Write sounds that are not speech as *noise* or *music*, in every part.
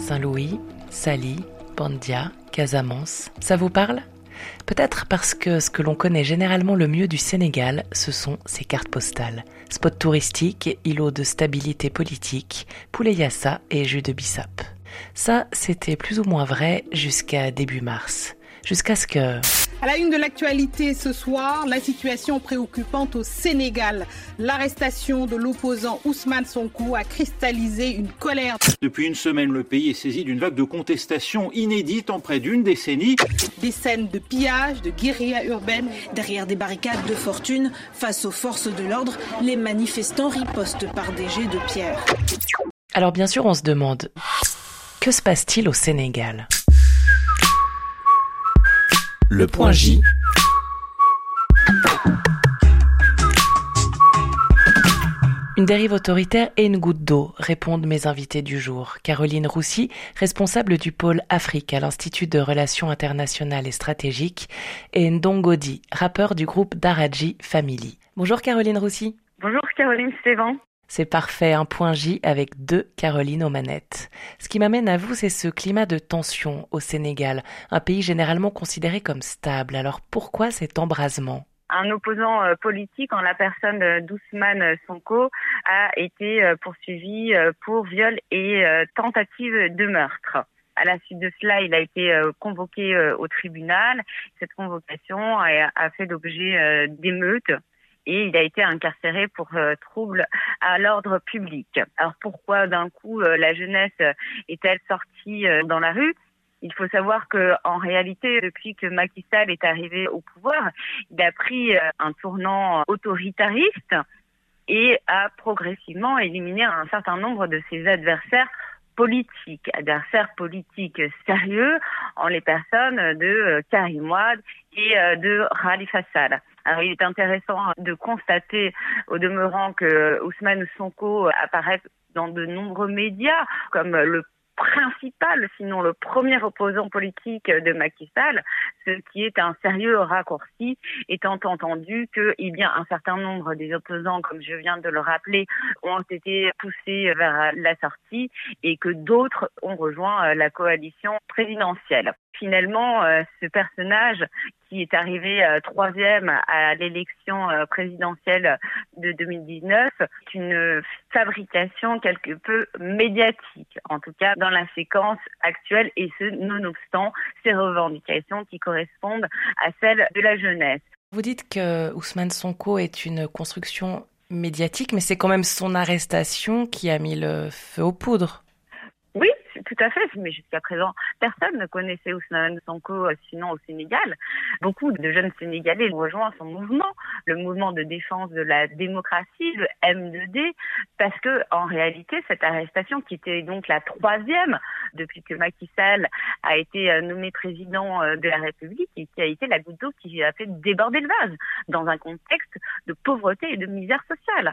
Saint-Louis, Sali, Bandia, Casamance, ça vous parle? Peut-être parce que ce que l'on connaît généralement le mieux du Sénégal, ce sont ses cartes postales. Spots touristiques, îlots de stabilité politique, poulet yassa et jus de bissap. Ça, c'était plus ou moins vrai jusqu'à début mars. Jusqu'à ce que... À la une de l'actualité ce soir, la situation préoccupante au Sénégal. L'arrestation de l'opposant Ousmane Sonko a cristallisé une colère. Depuis une semaine, le pays est saisi d'une vague de contestation inédite en près d'une décennie. Des scènes de pillage, de guérilla urbaine. Derrière des barricades de fortune, face aux forces de l'ordre, les manifestants ripostent par des jets de pierre. Alors bien sûr, on se demande, que se passe-t-il au Sénégal? Le point J. Une dérive autoritaire et une goutte d'eau, répondent mes invités du jour. Caroline Roussy, responsable du pôle Afrique à l'Institut de Relations internationales et stratégiques, et Ndongodi, rappeur du groupe Daraji Family. Bonjour Caroline Roussy. Bonjour Caroline Stévan. C'est parfait, un point J avec deux Caroline aux manettes. Ce qui m'amène à vous, c'est ce climat de tension au Sénégal, un pays généralement considéré comme stable. Alors pourquoi cet embrasement? Un opposant euh, politique en la personne d'Ousmane Sonko a été euh, poursuivi euh, pour viol et tentative de meurtre. À la suite de cela, il a été convoqué au tribunal. Cette convocation a fait l'objet d'émeutes et il a été incarcéré pour trouble à l'ordre public. Alors pourquoi d'un coup la jeunesse est-elle sortie dans la rue? Il faut savoir que en réalité, depuis que Macky Sall est arrivé au pouvoir, il a pris euh, un tournant autoritariste et a progressivement éliminé un certain nombre de ses adversaires politiques, adversaires politiques sérieux, en les personnes de euh, Karim Wade et euh, de Khalifa Sall. Alors, il est intéressant de constater, au demeurant, que Ousmane Sonko apparaît dans de nombreux médias, comme le principal, sinon le premier opposant politique de Macky Sall, ce qui est un sérieux raccourci, étant entendu qu'il y a un certain nombre des opposants, comme je viens de le rappeler, ont été poussés vers la sortie et que d'autres ont rejoint la coalition présidentielle. Finalement, euh, ce personnage qui est arrivé euh, troisième à l'élection euh, présidentielle de 2019 est une fabrication quelque peu médiatique, en tout cas dans la séquence actuelle, et ce, nonobstant ces revendications qui correspondent à celles de la jeunesse. Vous dites que Ousmane Sonko est une construction médiatique, mais c'est quand même son arrestation qui a mis le feu aux poudres. À fait. Mais jusqu'à présent, personne ne connaissait Ousmane Sonko euh, sinon au Sénégal. Beaucoup de jeunes Sénégalais rejoint son mouvement, le mouvement de défense de la démocratie, le M2D, parce que en réalité, cette arrestation, qui était donc la troisième depuis que Macky Sall a été euh, nommé président euh, de la République et qui a été la goutte d'eau qui a fait déborder le vase dans un contexte de pauvreté et de misère sociale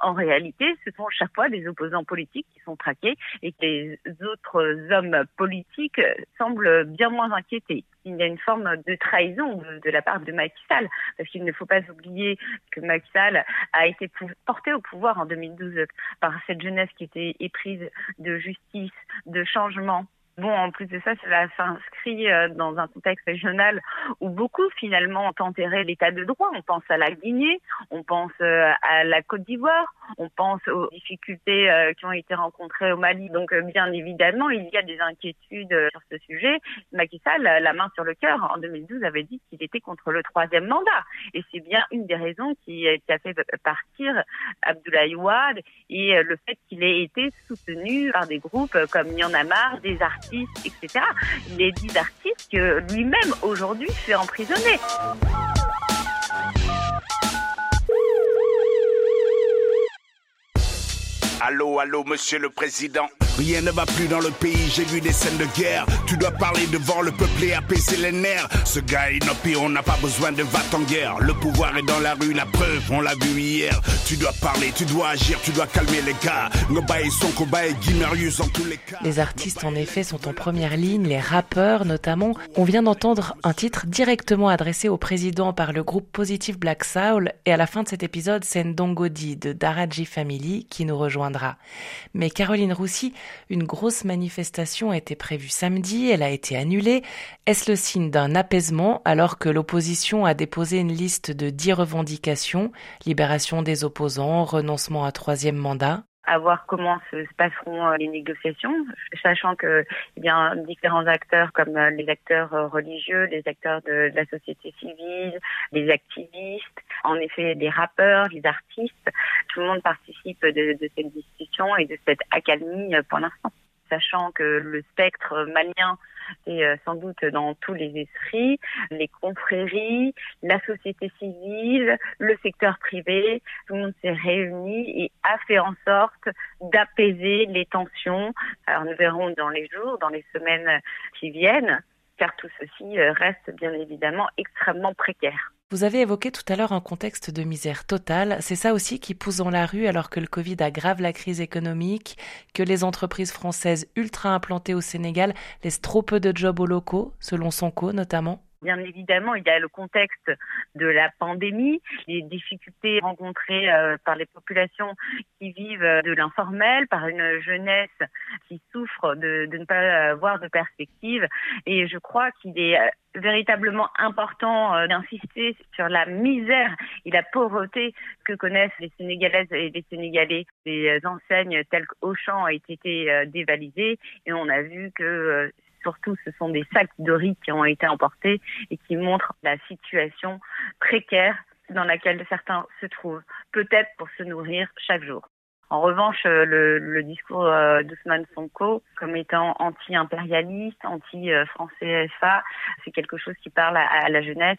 en réalité, ce sont chaque fois des opposants politiques qui sont traqués et que les autres hommes politiques semblent bien moins inquiétés. Il y a une forme de trahison de, la part de Macky Sall, parce qu'il ne faut pas oublier que Macky Sall a été porté au pouvoir en 2012 par cette jeunesse qui était éprise de justice, de changement, Bon, en plus de ça, cela s'inscrit euh, dans un contexte régional où beaucoup finalement ont enterré l'état de droit. On pense à la Guinée, on pense euh, à la Côte d'Ivoire, on pense aux difficultés euh, qui ont été rencontrées au Mali. Donc bien évidemment, il y a des inquiétudes sur ce sujet. Macky Sall, la main sur le cœur, en 2012 avait dit qu'il était contre le troisième mandat. Et c'est bien une des raisons qui, a fait partir Abdoulaye Wade et le fait qu'il ait été soutenu par des groupes comme marre, des artistes etc. Les dix artistes que lui-même aujourd'hui fait emprisonner. Allô, allô, monsieur le président. Rien ne va plus dans le pays, j'ai vu des scènes de guerre. Tu dois parler devant le peuple et apaiser les nerfs. Ce gars est pire, on n'a pas besoin de va en guerre. Le pouvoir est dans la rue, la preuve, on l'a vu hier. Tu dois parler, tu dois agir, tu dois calmer les gars. et son combat et Guimarius en tous les cas. Les artistes, en effet, sont en première ligne, les rappeurs notamment. On vient d'entendre un titre directement adressé au président par le groupe Positive Black Soul. Et à la fin de cet épisode, c'est Ndongodi de Daraji Family qui nous rejoindra. Mais Caroline Roussy, Une grosse manifestation était prévue samedi, elle a été annulée. Est-ce le signe d'un apaisement alors que l'opposition a déposé une liste de dix revendications, libération des opposants, renoncement à troisième mandat? À voir comment se passeront euh, les négociations, sachant qu'il y a différents acteurs comme euh, les acteurs euh, religieux, les acteurs de, la société civile, les activistes, en effet des rappeurs, les artistes. Tout le monde participe de, de cette discussion et de cette accalmie pour l'instant, sachant que le spectre malien c'est euh, sans doute dans tous les esprits, les confréries, la société civile, le secteur privé, tout le monde s'est réuni et a fait en sorte d'apaiser les tensions. Alors nous verrons dans les jours, dans les semaines qui viennent, car tout ceci euh, reste bien évidemment extrêmement précaire. Vous avez évoqué tout à l'heure un contexte de misère totale. C'est ça aussi qui pousse dans la rue alors que le Covid aggrave la crise économique, que les entreprises françaises ultra implantées au Sénégal laissent trop peu de jobs aux locaux, selon Sonko notamment. Bien évidemment, il y a le contexte de la pandémie, les difficultés rencontrées euh, par les populations qui vivent euh, de l'informel, par une jeunesse qui souffre de, ne pas avoir de perspective. Et je crois qu'il est euh, véritablement important d'insister sur la misère et la pauvreté que connaissent les Sénégalaises et les Sénégalais. Les enseignes telles qu'Auchan ont été dévalisées et on a vu que Surtout, ce sont des sacs de riz qui ont été emportés et qui montrent la situation précaire dans laquelle certains se trouvent, peut-être pour se nourrir chaque jour. En revanche, le, discours euh, d'Ousmane Sonko, comme étant anti-impérialiste, anti-français FA, c'est quelque chose qui parle à, la jeunesse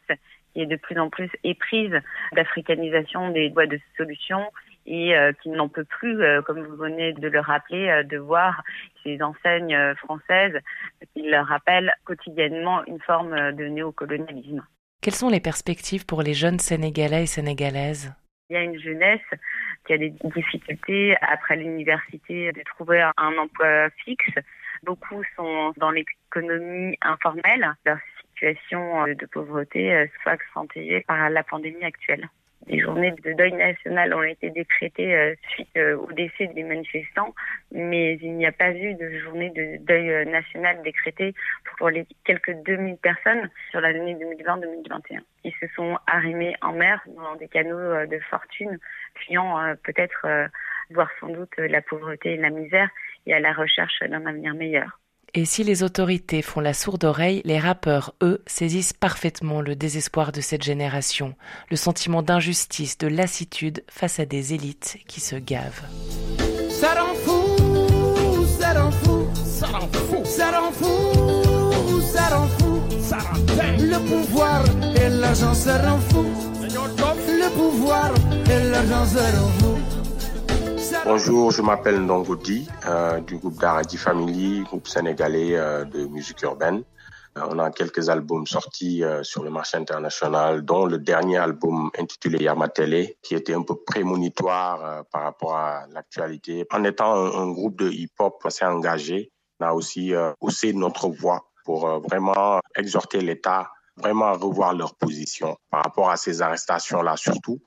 qui est de plus en plus éprise d'africanisation des voies de solution et euh, qui n'en peut plus, euh, comme vous venez de le rappeler, de voir ces enseignes françaises qui leur rappellent quotidiennement une forme de néocolonialisme. Quelles sont les perspectives pour les jeunes Sénégalais et Sénégalaises? Il y a une jeunesse qui a des difficultés après l'université de trouver un emploi fixe. Beaucoup sont dans l'économie informelle. Leur situation de pauvreté soit accentuée par la pandémie actuelle. Des journées de deuil national ont été décrétées euh, suite euh, au décès des manifestants, mais il n'y a pas eu de journée de deuil euh, national décrétée pour les quelques 2000 personnes sur l'année 2020-2021. Ils se sont arrimés en mer dans des canaux de fortune, fuyant peut-être, voire sans doute, la pauvreté et la misère et à la recherche d'un avenir meilleur. Et si les autorités font la sourde oreille, les rappeurs, eux, saisissent parfaitement le désespoir de cette génération, le sentiment d'injustice, de lassitude face à des élites qui se gavent. Ça rend fou, ça rend fou, ça rend fou, ça rend fou, ça rend fou, ça rend Le pouvoir et l'argent, ça rend fou. Le pouvoir et l'argent, ça rend fou. Bonjour, je m'appelle Ndongodi euh, du groupe Daradi Family, groupe sénégalais euh, de musique urbaine. Euh, on a quelques albums sortis sur le marché international, dont le dernier album intitulé Yamatele, qui était un peu prémonitoire par rapport à l'actualité. En étant un, groupe de hip-hop assez engagé, on a aussi haussé notre voix pour vraiment exhorter l'État vraiment revoir leur position par rapport à ces arrestations-là surtout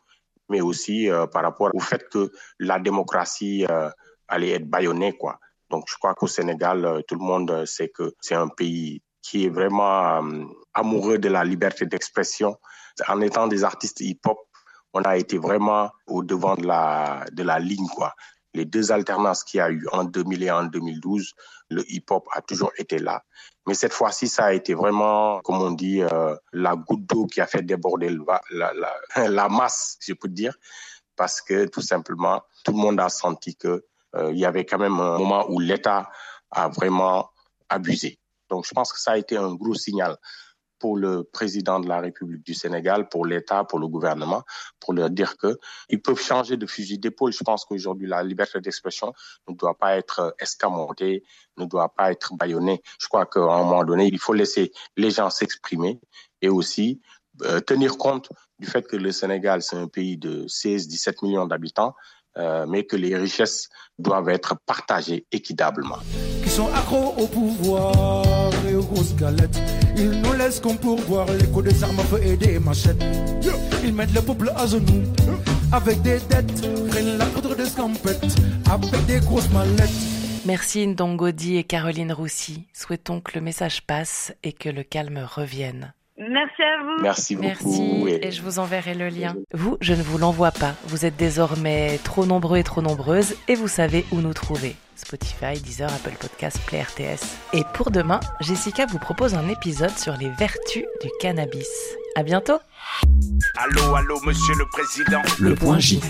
mais aussi euh, par rapport au fait que la démocratie euh, allait être bâillonnée, quoi. Donc, je crois qu'au Sénégal, euh, tout le monde sait que c'est un pays qui est vraiment amoureux de la liberté d'expression. En étant des artistes hip-hop, on a été vraiment au devant de la, de la ligne, quoi. Les deux alternances qu'il y a eu en 2000 et en 2012, le hip-hop a toujours été là. Mais cette fois-ci, ça a été vraiment, comme on dit, euh, la goutte d'eau qui a fait déborder la, la, *laughs* la, masse, je peux dire, parce que tout simplement, tout le monde a senti que euh, il y avait quand même un moment où l'État a vraiment abusé. Donc, je pense que ça a été un gros signal pour le président de la République du Sénégal, pour l'État, pour le gouvernement, pour leur dire que ils peuvent changer de fusil d'épaule. Je pense qu'aujourd'hui, la liberté d'expression ne doit pas être escamotée, ne doit pas être bâillonnée. Je crois qu'à un moment donné, il faut laisser les gens s'exprimer et aussi euh, tenir compte du fait que le Sénégal, c'est un pays de 16-17 millions d'habitants, euh, mais que les richesses doivent être partagées équitablement. Qui sont accros au pouvoir et aux grosses. Ils nous laissent comme pourvoir les coups des armes à feu et des machettes. Ils mettent le peuple à genoux avec des dettes, prennent la poudre de scampette avec des grosses mallettes. Merci Ndongodi et Caroline Roussy. Souhaitons que le message passe et que le calme revienne. Merci à vous. Merci beaucoup. Merci et... je vous enverrai le lien. Vous, je ne vous l'envoie pas. Vous êtes désormais trop nombreux et trop nombreuses et vous savez où nous trouver. Spotify, Deezer, Apple Podcasts, Play RTS. Et pour demain, Jessica vous propose un épisode sur les vertus du cannabis. À bientôt. Allô, allô, monsieur le président. Le point J.